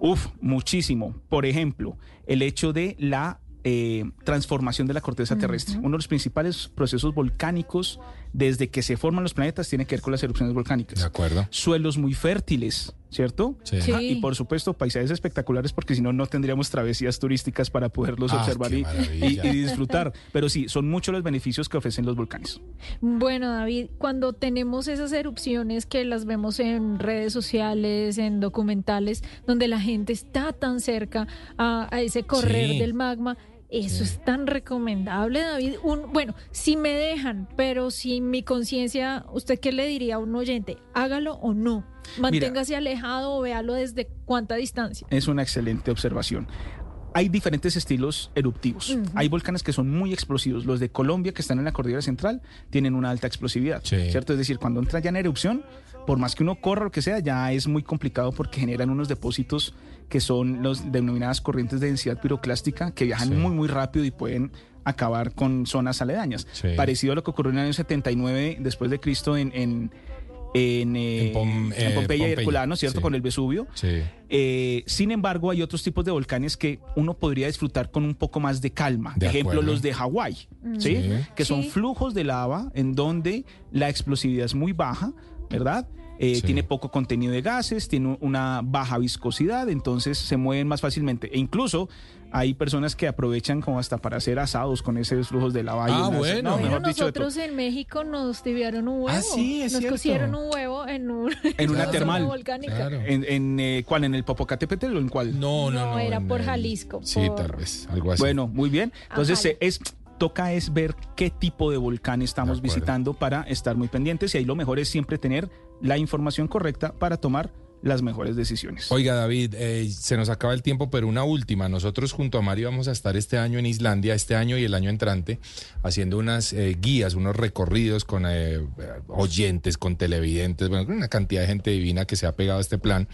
Uf, muchísimo. Por ejemplo, el hecho de la eh, transformación de la corteza terrestre. Uno de los principales procesos volcánicos desde que se forman los planetas tiene que ver con las erupciones volcánicas. De acuerdo. Suelos muy fértiles, ¿cierto? Sí. Ah, y por supuesto, paisajes espectaculares, porque si no, no tendríamos travesías turísticas para poderlos Ah, observar y, maravilla. y- y disfrutar. Pero sí, son muchos los beneficios que ofrecen los volcanes. Bueno, David, cuando tenemos esas erupciones que las vemos en redes sociales, en documentales, donde la gente está tan cerca a, a ese correr Sí. del magma, eso es tan recomendable, David. Un, bueno, si me dejan, pero si mi conciencia, ¿usted qué le diría a un oyente? Hágalo o no. Manténgase alejado o véalo desde cuánta distancia. Es una excelente observación. Hay diferentes estilos eruptivos. Hay volcanes que son muy explosivos. Los de Colombia, que están en la cordillera central, tienen una alta explosividad. Sí. ¿Cierto? Es decir, cuando entra ya en erupción, por más que uno corra o lo que sea, ya es muy complicado porque generan unos depósitos que son los denominadas corrientes de densidad piroclástica que viajan Sí. muy, muy rápido y pueden acabar con zonas aledañas. Sí. Parecido a lo que ocurrió en el año 79 después de Cristo en, en, en, eh, En Pom- en eh, Pompeya y Pompeya, Herculano, ¿cierto? sí. Con el Vesubio. Sí. Eh, sin embargo, hay otros tipos de volcanes que uno podría disfrutar con un poco más de calma. De Ejemplo, acuerdo. los de Hawái, ¿sí? Sí. que son Sí. flujos de lava en donde la explosividad es muy baja, ¿verdad? Eh, Sí. Tiene poco contenido de gases, tiene una baja viscosidad, entonces se mueven más fácilmente. E incluso hay personas que aprovechan como hasta para hacer asados con esos flujos de lava. Ah, bueno. no, Bueno, mejor dicho, nosotros en México nos tibiaron un huevo. Ah, sí, es nos cierto. cocieron un huevo en, un, En una [LAUGHS] termal. volcánica. Claro. ¿En, en, eh, cuál? ¿En el Popocatépetl o en cuál? No, no, No, no. era por el- Jalisco, Sí, por- tal vez, algo así. Bueno, muy bien. Entonces eh, es toca es ver qué tipo de volcán estamos De visitando para estar muy pendientes y ahí lo mejor es siempre tener la información correcta para tomar las mejores decisiones. Oiga, David, eh, se nos acaba el tiempo, pero una última. Nosotros junto a Mario vamos a estar este año en Islandia, este año y el año entrante, haciendo unas eh, guías, unos recorridos con eh, oyentes, con televidentes, bueno, una cantidad de gente divina que se ha pegado a este plan.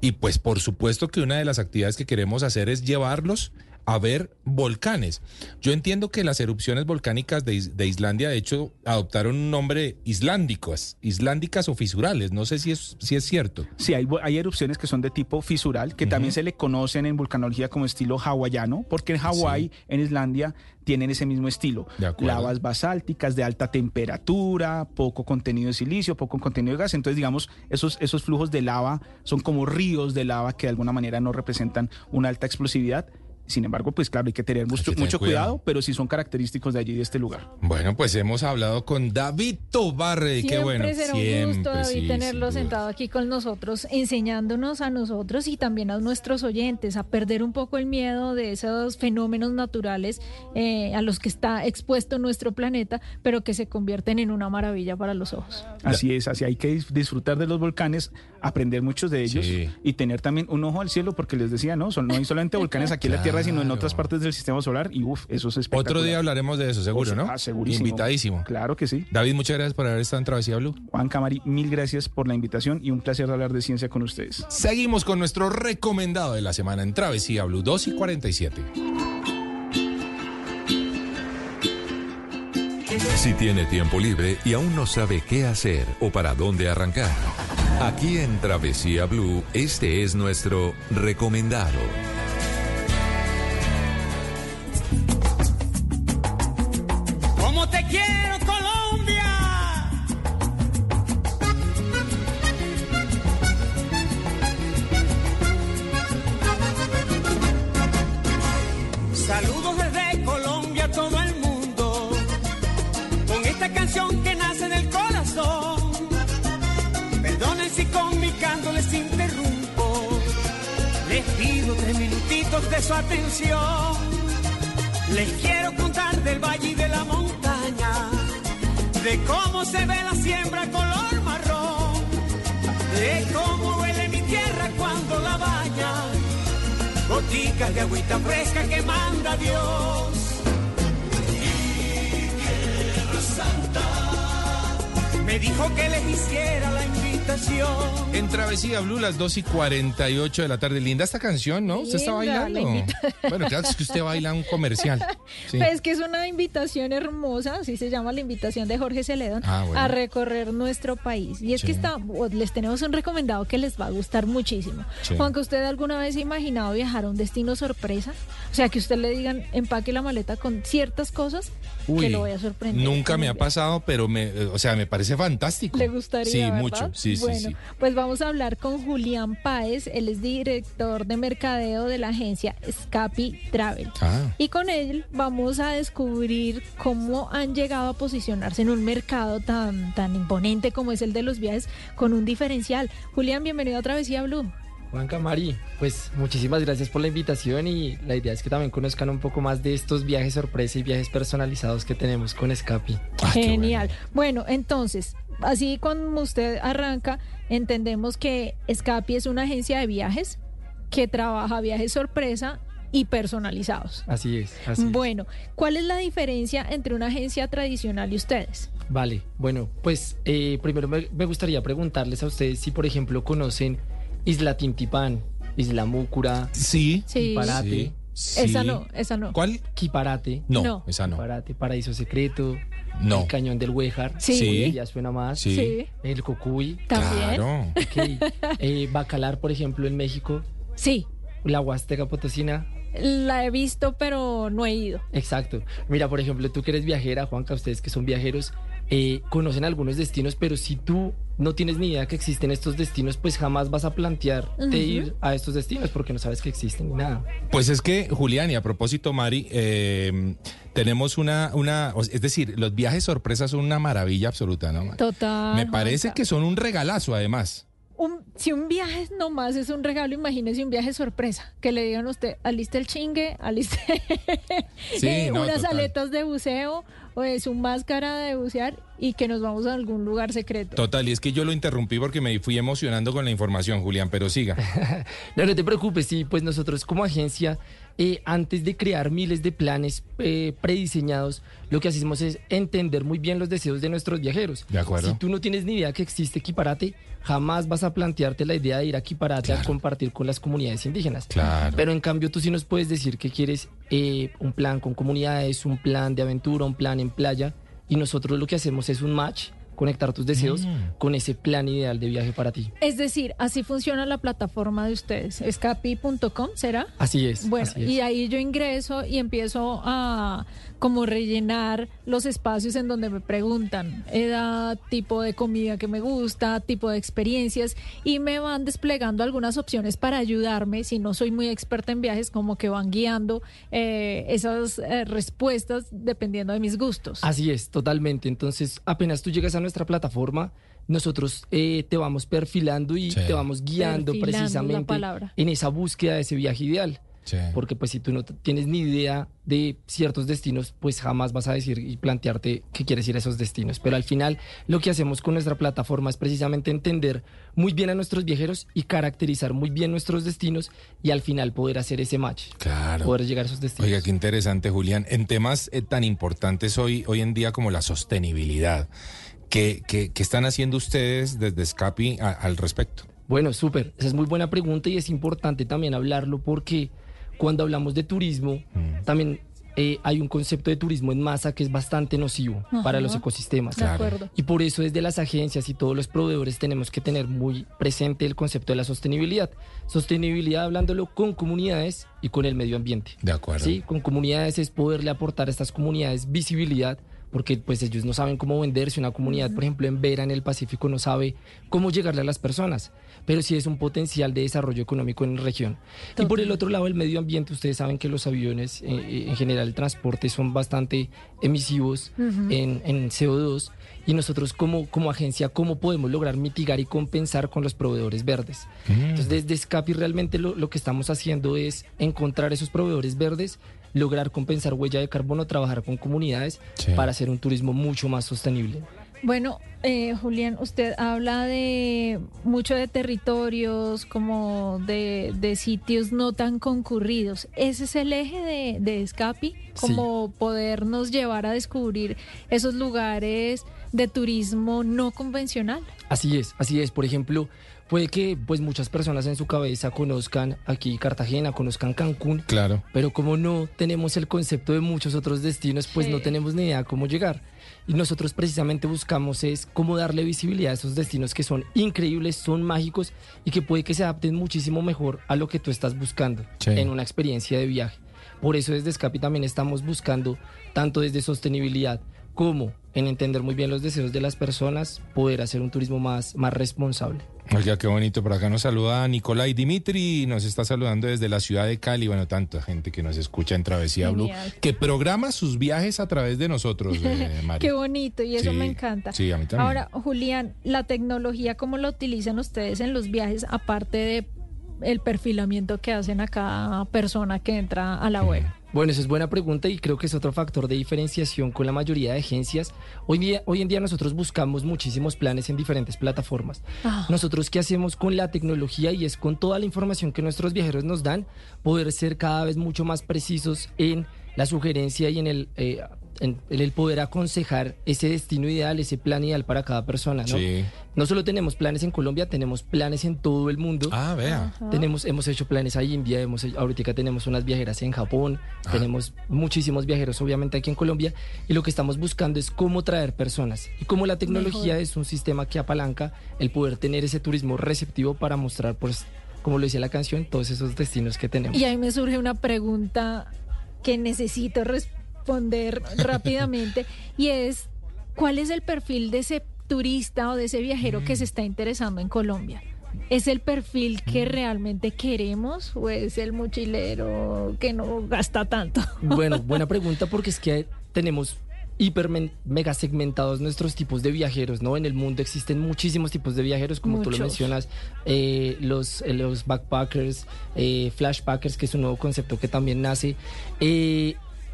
Y pues por supuesto que una de las actividades que queremos hacer es llevarlos a ver volcanes. Yo entiendo que las erupciones volcánicas de, de Islandia, de hecho, adoptaron un nombre islándicos, islándicas o fisurales. No sé si es, si es cierto. Sí, hay, hay erupciones que son de tipo fisural, que también se le conocen en vulcanología como estilo hawaiano, porque en Hawái, en Islandia, tienen ese mismo estilo. Lavas basálticas de alta temperatura, poco contenido de silicio, poco contenido de gas. Entonces, digamos, esos, esos flujos de lava son como ríos de lava que de alguna manera no representan una alta explosividad. Sin embargo, pues claro, hay que tener mucho, tener mucho cuidado. cuidado, pero sí son característicos de allí, de este lugar. Bueno, pues hemos hablado con David Tobarre. Siempre Qué bueno. será un Siempre, gusto, David, sí, tenerlo sentado aquí con nosotros, enseñándonos a nosotros y también a nuestros oyentes a perder un poco el miedo de esos fenómenos naturales eh, a los que está expuesto nuestro planeta, pero que se convierten en una maravilla para los ojos. Así es, así hay que dis- disfrutar de los volcanes, aprender muchos de ellos Sí. y tener también un ojo al cielo, porque les decía, no, son, no hay solamente volcanes aquí en la [LAUGHS] Tierra, sino en otras partes del sistema solar y uff, eso es espectacular. Otro día hablaremos de eso, seguro, ¿no? ah, segurísimo. Invitadísimo. Claro que sí. David, muchas gracias por haber estado en Travesía Blue. Juan Camari, mil gracias por la invitación y un placer hablar de ciencia con ustedes. Seguimos con nuestro recomendado de la semana en Travesía Blue 2 y 47. Si tiene tiempo libre y aún no sabe qué hacer o para dónde arrancar, aquí en Travesía Blue, este es nuestro recomendado. Su atención. Les quiero contar del valle y de la montaña, de cómo se ve la siembra color marrón, de cómo huele mi tierra cuando la baña, goticas de agüita fresca que manda Dios. Me dijo que les hiciera la En Travesía Blue, las 2 y 48 de la tarde. Linda esta canción, ¿no? Usted está Linda, bailando. la invita- [LAUGHS] Bueno, claro, es que usted baila un comercial. Sí. Pues que es una invitación hermosa, así se llama la invitación de Jorge Celedón, Ah, bueno. a recorrer nuestro país. Y es Sí. que está, o- les tenemos un recomendado que les va a gustar muchísimo. Sí. Juan, que usted alguna vez ha imaginado viajar a un destino sorpresa? O sea, que usted le digan, empaque la maleta con ciertas cosas que lo voy a sorprender. Nunca me ha pasado, pero me, eh, o sea, me parece fantástico. ¿Le gustaría? Sí, ¿verdad? mucho. Sí, bueno, sí, sí. pues vamos a hablar con Julián Páez, él es director de mercadeo de la agencia Scapi Travel. Ah. Y con él vamos a descubrir cómo han llegado a posicionarse en un mercado tan, tan imponente como es el de los viajes con un diferencial. Julián, bienvenido a Travesía Blue. Juan Camari, pues muchísimas gracias por la invitación y la idea es que también conozcan un poco más de estos viajes sorpresa y viajes personalizados que tenemos con Escapi. Ah, Genial. Bueno. entonces, así cuando usted arranca, entendemos que Scapi es una agencia de viajes que trabaja viajes sorpresa y personalizados. Así es, así es. Bueno, ¿cuál es la diferencia entre una agencia tradicional y ustedes? Vale, bueno, pues eh, primero me, me gustaría preguntarles a ustedes si por ejemplo conocen Isla Tintipán, Isla Múcura, Sí. Sí. Kiparate, Sí. Esa no, esa no. ¿Cuál? Kiparate, No, No. esa no. Kiparate, Paraíso Secreto, No. el Cañón del Huejar, Sí. Sí. ya suena más, Sí. El Cocuy, también. Claro. eh, Bacalar, por ejemplo, en México, Sí, la Huasteca Potosina, la he visto, pero no he ido. Exacto. Mira, por ejemplo, tú que eres viajera, Juanca, ustedes que son viajeros, eh, conocen algunos destinos, pero si tú no tienes ni idea que existen estos destinos, pues jamás vas a plantearte Ujú. ir a estos destinos porque no sabes que existen ni nada. Pues es que, Julián, y a propósito, Mari, eh, tenemos una, una, es decir, los viajes sorpresas son una maravilla absoluta, ¿no? Mari? Total. Me parece Juanca. que son un regalazo, además. Un- si un viaje nomás es un regalo, imagínese un viaje sorpresa. Que le digan a usted, aliste el chingue, aliste Sí, eh, [LAUGHS] no, unas total. aletas de buceo o es su máscara de bucear y que nos vamos a algún lugar secreto. Total, y es que yo lo interrumpí porque me fui emocionando con la información, Julián, pero siga. [LAUGHS] No, no te preocupes, sí, pues nosotros como agencia eh, antes de crear miles de planes eh, prediseñados, lo que hacemos es entender muy bien los deseos de nuestros viajeros. De acuerdo. Si tú no tienes ni idea que existe Equiparate, jamás vas a plantearte la idea de ir a Equiparate a Claro. compartir con las comunidades indígenas. Claro. Pero en cambio tú sí nos puedes decir que quieres eh, un plan con comunidades, un plan de aventura, un plan en playa, y nosotros lo que hacemos es un match, conectar tus deseos Mm. con ese plan ideal de viaje para ti. Es decir, así funciona la plataforma de ustedes, escapi.com, ¿será? Así es. Bueno, así es. y ahí yo ingreso y empiezo a como rellenar los espacios en donde me preguntan edad, tipo de comida que me gusta, tipo de experiencias y me van desplegando algunas opciones para ayudarme, si no soy muy experta en viajes, como que van guiando eh, esas eh, respuestas dependiendo de mis gustos. Así es, totalmente. Entonces, apenas tú llegas a nuestra plataforma, nosotros eh, te vamos perfilando y Sí. te vamos guiando Perfilando precisamente en esa búsqueda de ese viaje ideal. Sí. Porque pues si tú no tienes ni idea de ciertos destinos, pues jamás vas a decir y plantearte que quieres ir a esos destinos. Pero al final lo que hacemos con nuestra plataforma es precisamente entender muy bien a nuestros viajeros y caracterizar muy bien nuestros destinos y al final poder hacer ese match, Claro. poder llegar a esos destinos. Oiga, qué interesante, Julián. En temas eh, tan importantes hoy, hoy en día como la sostenibilidad, ¿qué, qué- qué están haciendo ustedes desde Scapi a- al respecto? Bueno, súper. Esa es muy buena pregunta y es importante también hablarlo porque cuando hablamos de turismo, Mm. también eh, hay un concepto de turismo en masa que es bastante nocivo Ajá. para los ecosistemas. de acuerdo. Y por eso desde las agencias y todos los proveedores tenemos que tener muy presente el concepto de la sostenibilidad. Sostenibilidad hablándolo con comunidades y con el medio ambiente. De acuerdo. Sí, con comunidades es poderle aportar a estas comunidades visibilidad, porque pues ellos no saben cómo venderse. Una comunidad, por ejemplo, en Vera, en el Pacífico, no sabe cómo llegarle a las personas, pero sí es un potencial de desarrollo económico en la región. Y por el otro lado, el medio ambiente, ustedes saben que los aviones, eh, eh, en general el transporte, son bastante emisivos en, en CO2. Y nosotros como, como agencia, ¿cómo podemos lograr mitigar y compensar con los proveedores verdes? Entonces, desde Scapi realmente lo, lo que estamos haciendo es encontrar esos proveedores verdes, lograr compensar huella de carbono, trabajar con comunidades Sí. para hacer un turismo mucho más sostenible. Bueno, eh, Julián, usted habla de mucho de territorios, como de, de sitios no tan concurridos. ¿Ese es el eje de, de Escapi? Como podernos llevar a descubrir esos lugares de turismo no convencional. Así es, así es. Por ejemplo, puede que pues muchas personas en su cabeza conozcan aquí Cartagena, conozcan Cancún, Claro. pero como no tenemos el concepto de muchos otros destinos, pues Sí. no tenemos ni idea cómo llegar. Y nosotros precisamente buscamos es cómo darle visibilidad a esos destinos que son increíbles, son mágicos y que puede que se adapten muchísimo mejor a lo que tú estás buscando Sí. en una experiencia de viaje. Por eso desde Escapi también estamos buscando, tanto desde sostenibilidad como en entender muy bien los deseos de las personas, poder hacer un turismo más, más responsable. Oiga, qué bonito. Por acá nos saluda Nicolai Dimitri, nos está saludando desde la ciudad de Cali. Bueno, tanta gente que nos escucha en Travesía Blue, que programa sus viajes a través de nosotros, eh, [LAUGHS] Mari. Qué bonito, y eso Sí, me encanta. sí, a mí también. Ahora, Julián, la tecnología, ¿cómo la utilizan ustedes en los viajes, aparte de el perfilamiento que hacen a cada persona que entra a la web? Bueno, esa es buena pregunta y creo que es otro factor de diferenciación con la mayoría de agencias. Hoy, día, hoy en día nosotros buscamos muchísimos planes en diferentes plataformas. Ah. Nosotros qué hacemos con la tecnología y es con toda la información que nuestros viajeros nos dan, poder ser cada vez mucho más precisos en la sugerencia y en el, eh, el poder aconsejar ese destino ideal, ese plan ideal para cada persona. ¿no? Sí. no solo tenemos planes en Colombia, tenemos planes en todo el mundo. Ah, vea. Tenemos, hemos hecho planes a India, hemos, ahorita tenemos unas viajeras en Japón, Ah. tenemos muchísimos viajeros obviamente aquí en Colombia y lo que estamos buscando es cómo traer personas y cómo la tecnología Mejor. es un sistema que apalanca el poder tener ese turismo receptivo para mostrar, pues, como lo decía la canción, todos esos destinos que tenemos. Y ahí me surge una pregunta que necesito responder rápidamente [LAUGHS] y es, ¿cuál es el perfil de ese turista o de ese viajero que se está interesando en Colombia? ¿Es el perfil que realmente queremos o es el mochilero que no gasta tanto? Bueno, buena [LAUGHS] pregunta porque es que tenemos hiper mega segmentados nuestros tipos de viajeros, ¿no? En el mundo existen muchísimos tipos de viajeros, como tú lo mencionas, eh, los, eh, los backpackers, eh, flashpackers, que es un nuevo concepto que también nace.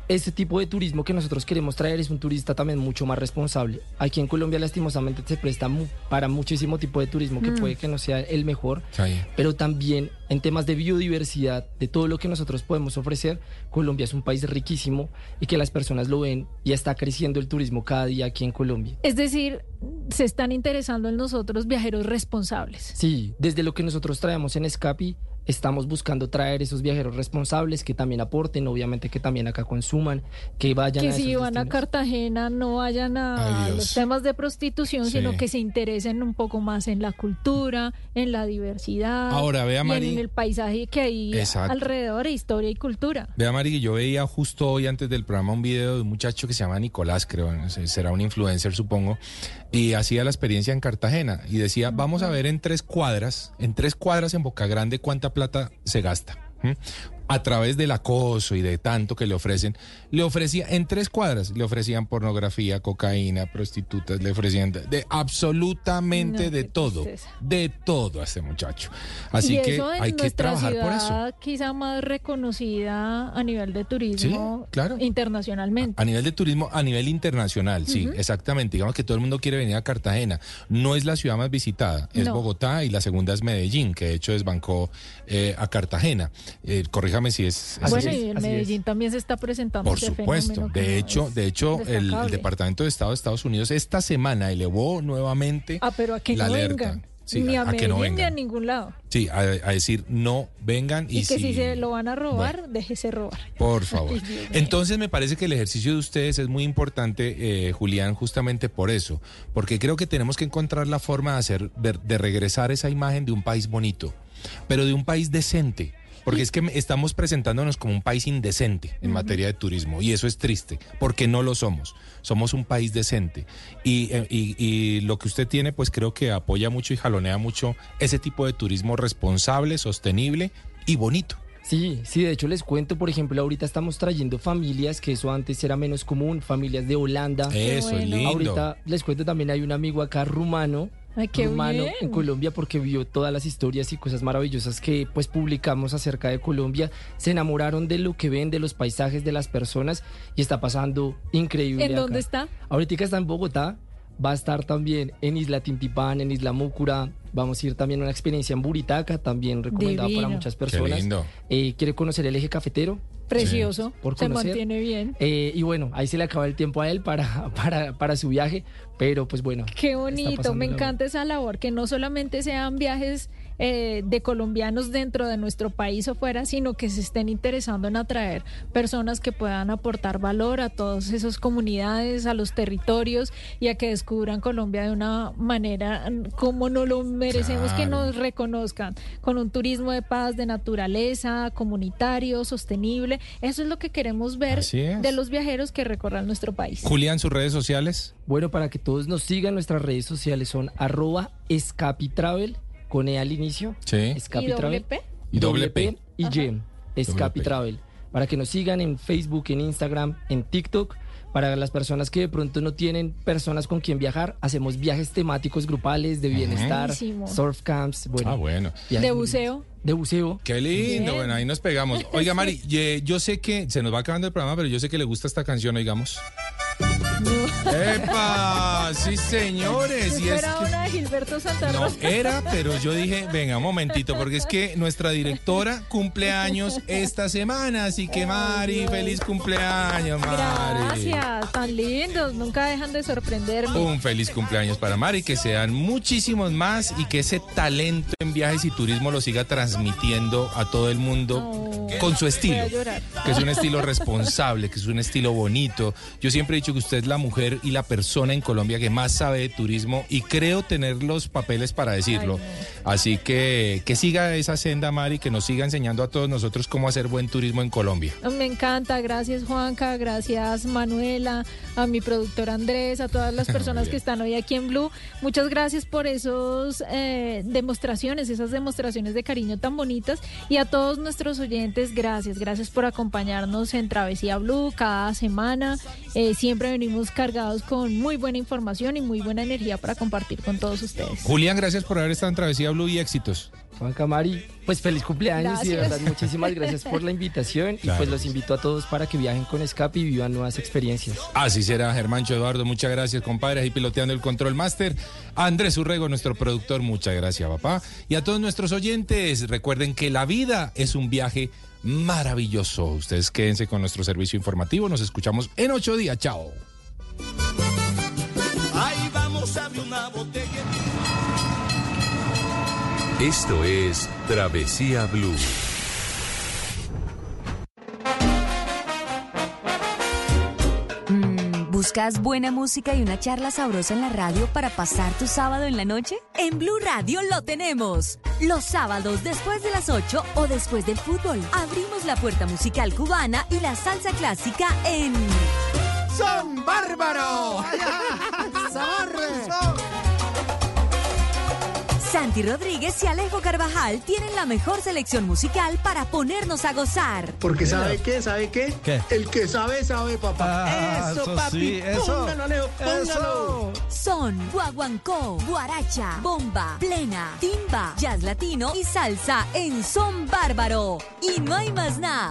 Ese tipo de turismo que nosotros queremos traer es un turista también mucho más responsable. Aquí en Colombia lastimosamente se presta mu- para muchísimo tipo de turismo que Mm. puede que no sea el mejor, Sí. pero también en temas de biodiversidad, de todo lo que nosotros podemos ofrecer, Colombia es un país riquísimo y que las personas lo ven y está creciendo el turismo cada día aquí en Colombia. Es decir, se están interesando en nosotros viajeros responsables. Sí, desde lo que nosotros traemos en Escapi, estamos buscando traer esos viajeros responsables que también aporten, obviamente que también acá consuman, que vayan Que a si esos van a. Cartagena no vayan a los temas de prostitución, Sí. sino que se interesen un poco más en la cultura, en la diversidad. Ahora, vea, y Mari. en el paisaje que hay Exacto. alrededor, de historia y cultura. Vea, Mari, que yo veía justo hoy antes del programa un video de un muchacho que se llama Nicolás, creo, no sé, será un influencer, supongo, y hacía la experiencia en Cartagena y decía, vamos a ver en tres cuadras, en tres cuadras en Boca Grande cuánta plata se gasta. A través del acoso y de tanto que le ofrecen, le ofrecía en tres cuadras, le ofrecían pornografía, cocaína, prostitutas, le ofrecían de, absolutamente No, de todo, tristeza. de todo a este muchacho. Así que hay que trabajar por eso. ciudad quizá más reconocida a nivel de turismo Sí, claro. internacionalmente. A nivel de turismo, a nivel internacional, sí, exactamente. Digamos que todo el mundo quiere venir a Cartagena. No es la ciudad más visitada, es No. Bogotá y la segunda es Medellín, que de hecho desbancó eh, a Cartagena. Eh, corríjame si es así. bueno, es, y en es. Medellín también se está presentando Por ese supuesto. que De hecho, de hecho, el. Departamento de Estado de Estados Unidos esta semana elevó nuevamente Ah, pero a que la no alerta. vengan. Sí, ni a, a que Medellín no ni a ningún lado. Sí, a, a decir no vengan y, Y, que si se lo van a robar, déjese robar. Por favor. [LAUGHS] Entonces me parece que el ejercicio de ustedes es muy importante, eh, Julián, justamente por eso, porque creo que tenemos que encontrar la forma de hacer, de, de regresar esa imagen de un país bonito, pero de un país decente. Porque es que estamos presentándonos como un país indecente en materia de turismo y eso es triste, porque no lo somos. Somos un país decente y, eh, y- y lo que usted tiene, pues creo que apoya mucho y jalonea mucho ese tipo de turismo responsable, sostenible y bonito. Sí, sí, de hecho les cuento, por ejemplo, ahorita estamos trayendo familias, que eso antes era menos común, familias de Holanda. Eso es bueno. lindo. Ahorita les cuento también hay un amigo acá rumano, Ay, qué rumano bien. en Colombia porque vio todas las historias y cosas maravillosas que pues publicamos acerca de Colombia, se enamoraron de lo que ven, de los paisajes, de las personas y está pasando increíble. ¿En dónde está? Ahorita está en Bogotá, va a estar también en Isla Tintipán, en Isla Múcura, vamos a ir también a una experiencia en Buritaca, también recomendada Divino. para muchas Qué personas. lindo. Eh, ¿Quiere conocer el eje cafetero? Precioso. Por se mantiene bien. Eh, y bueno, ahí se le acaba el tiempo a él para, [LAUGHS] para, para su viaje, pero pues bueno. Qué bonito, me encanta esa labor, que no solamente sean viajes eh, de colombianos dentro de nuestro país o fuera, sino que se estén interesando en atraer personas que puedan aportar valor a todas esas comunidades, a los territorios y a que descubran Colombia de una manera mm, como no lo merecemos que nos reconozcan, con un turismo de paz, de naturaleza, comunitario, sostenible. Eso es lo que queremos ver de los viajeros que recorran nuestro país. Julián, sus redes sociales. Bueno, para que todos nos sigan, nuestras redes sociales son arroba escapitravel, con E al inicio. Sí. ¿Y doble Escapitravel. P? Y doble P. y Ajá. Y. Escapitravel. Para que nos sigan en Facebook, en Instagram, en TikTok. Para las personas que de pronto no tienen personas con quien viajar, hacemos viajes temáticos grupales de bienestar, Buenísimo. surf camps, bueno, Ah, bueno. De buceo. De buceo. Qué lindo, Bien. bueno, ahí nos pegamos. Oiga, [LAUGHS] Mari, yo sé que se nos va acabando el programa, pero yo sé que le gusta esta canción, oigamos. ¡Epa! Sí, señores. Y es Era que- una de Gilberto Santa No, Rosa. era, pero yo dije, venga, un momentito, porque es que nuestra directora cumple años esta semana, así que Mari, feliz cumpleaños, Mari. Gracias, tan lindos, nunca dejan de sorprenderme. Un feliz cumpleaños para Mari, que sean muchísimos más y que ese talento en viajes y turismo lo siga transmitiendo a todo el mundo No, con su estilo. Que es un estilo responsable, que es un estilo bonito. Yo siempre he dicho que usted la mujer y la persona en Colombia que más sabe de turismo y creo tener los papeles para decirlo. Así que que siga esa senda, Mari, que nos siga enseñando a todos nosotros cómo hacer buen turismo en Colombia. Me encanta, gracias Juanca, gracias Manuela, a mi productor Andrés, a todas las [LAUGHS] personas que están hoy aquí en Blue. Muchas gracias por esos eh, demostraciones, esas demostraciones de cariño tan bonitas. Y a todos nuestros oyentes, gracias, gracias por acompañarnos en Travesía Blue cada semana. Eh, siempre venimos cargados cargados con muy buena información y muy buena energía para compartir con todos ustedes. Julián, gracias por haber estado en Travesía Blue y éxitos. Juan Camari, pues feliz cumpleaños y de verdad muchísimas gracias por la invitación y pues los invito a todos para que viajen con Escape y vivan nuevas experiencias. Así será, Germancho Eduardo, muchas gracias, compadre, ahí piloteando el Control Master. Andrés Urrego, nuestro productor, muchas gracias, papá. Y a todos nuestros oyentes, recuerden que la vida es un viaje maravilloso. Ustedes quédense con nuestro servicio informativo, nos escuchamos en ocho días, chao. Ahí vamos, abre una botella. Esto es Travesía Blue. Mm, ¿Buscas buena música y una charla sabrosa en la radio para pasar tu sábado en la noche? En Blue Radio lo tenemos. Los sábados después de las 8 o después del fútbol, abrimos la puerta musical cubana y la salsa clásica en ¡Son bárbaros! [LAUGHS] Santi Rodríguez y Alejo Carvajal tienen la mejor selección musical para ponernos a gozar. Porque ¿sabe qué? ¿Sabe qué? ¿Qué? El que sabe, sabe, papá. Ah, eso, eso papi. sí, eso. Póngalo, Alejo, póngalo. Son guaguancó, guaracha, bomba, plena, timba, jazz latino y salsa en Son Bárbaro. Y no hay más nada.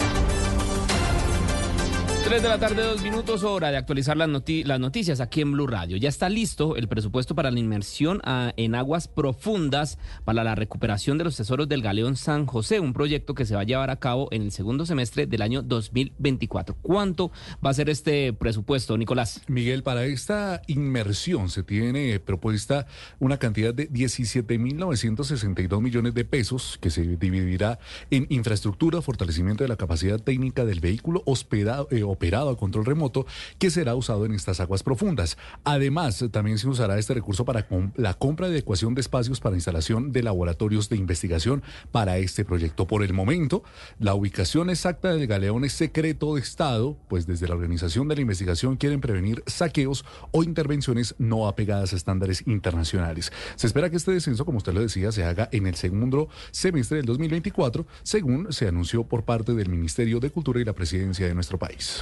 3 de la tarde, dos minutos, hora de actualizar las, noti- las noticias aquí en Blue Radio. Ya está listo el presupuesto para la inmersión ah, en aguas profundas para la recuperación de los tesoros del Galeón San José, un proyecto que se va a llevar a cabo en el segundo semestre del año 2024. ¿Cuánto va a ser este presupuesto, Nicolás? Miguel, para esta inmersión se tiene propuesta una cantidad de 17.962 millones de pesos que se dividirá en infraestructura, fortalecimiento de la capacidad técnica del vehículo hospedado, eh, operado a control remoto que será usado en estas aguas profundas. Además, también se usará este recurso para la compra y adecuación de espacios para instalación de laboratorios de investigación para este proyecto. Por el momento, la ubicación exacta del galeón es secreto de Estado, pues desde la organización de la investigación quieren prevenir saqueos o intervenciones no apegadas a estándares internacionales. Se espera que este descenso, como usted lo decía, se haga en el segundo semestre del 2024, según se anunció por parte del Ministerio de Cultura y la Presidencia de nuestro país.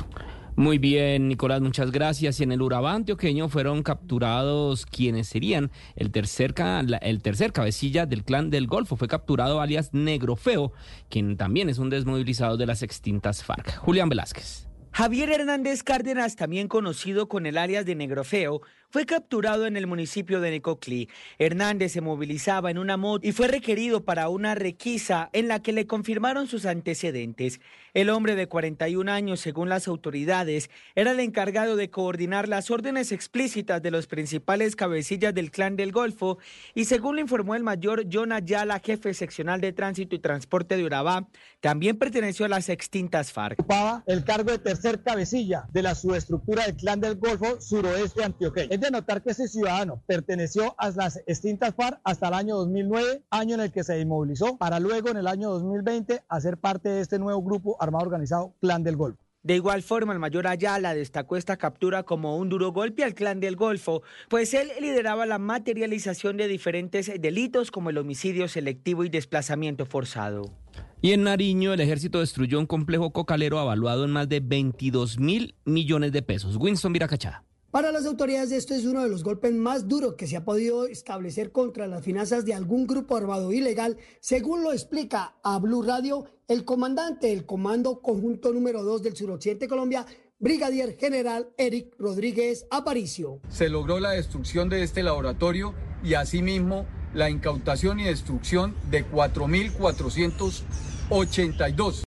Muy bien, Nicolás, muchas gracias. Y en el Urabá antioqueño fueron capturados quienes serían el tercer, el tercer cabecilla del clan del Golfo. Fue capturado alias Negro Feo, quien también es un desmovilizado de las extintas FARC. Julián Velázquez. Javier Hernández Cárdenas, también conocido con el alias de Negrofeo, fue capturado en el municipio de Necoclí. Hernández se movilizaba en una moto y fue requerido para una requisa en la que le confirmaron sus antecedentes. El hombre de 41 años, según las autoridades, era el encargado de coordinar las órdenes explícitas de los principales cabecillas del clan del Golfo y según lo informó el mayor John Ayala, jefe seccional de tránsito y transporte de Urabá, también perteneció a las extintas FARC. el cargo de tercer cabecilla de la subestructura del Clan del Golfo suroeste antioqueño. Es de notar que ese ciudadano perteneció a las extintas FARC hasta el año 2009, año en el que se inmovilizó, para luego en el año 2020 hacer parte de este nuevo grupo armado organizado Clan del Golfo. De igual forma, el mayor Ayala destacó esta captura como un duro golpe al clan del Golfo, pues él lideraba la materialización de diferentes delitos como el homicidio selectivo y desplazamiento forzado. Y en Nariño, el ejército destruyó un complejo cocalero avaluado en más de 22 mil millones de pesos. Winston Viracachá. Para las autoridades esto es uno de los golpes más duros que se ha podido establecer contra las finanzas de algún grupo armado ilegal, según lo explica a Blue Radio el comandante del Comando Conjunto número 2 del suroccidente de Colombia, Brigadier General Eric Rodríguez Aparicio. se logró la destrucción de este laboratorio y asimismo la incautación y destrucción de 4.482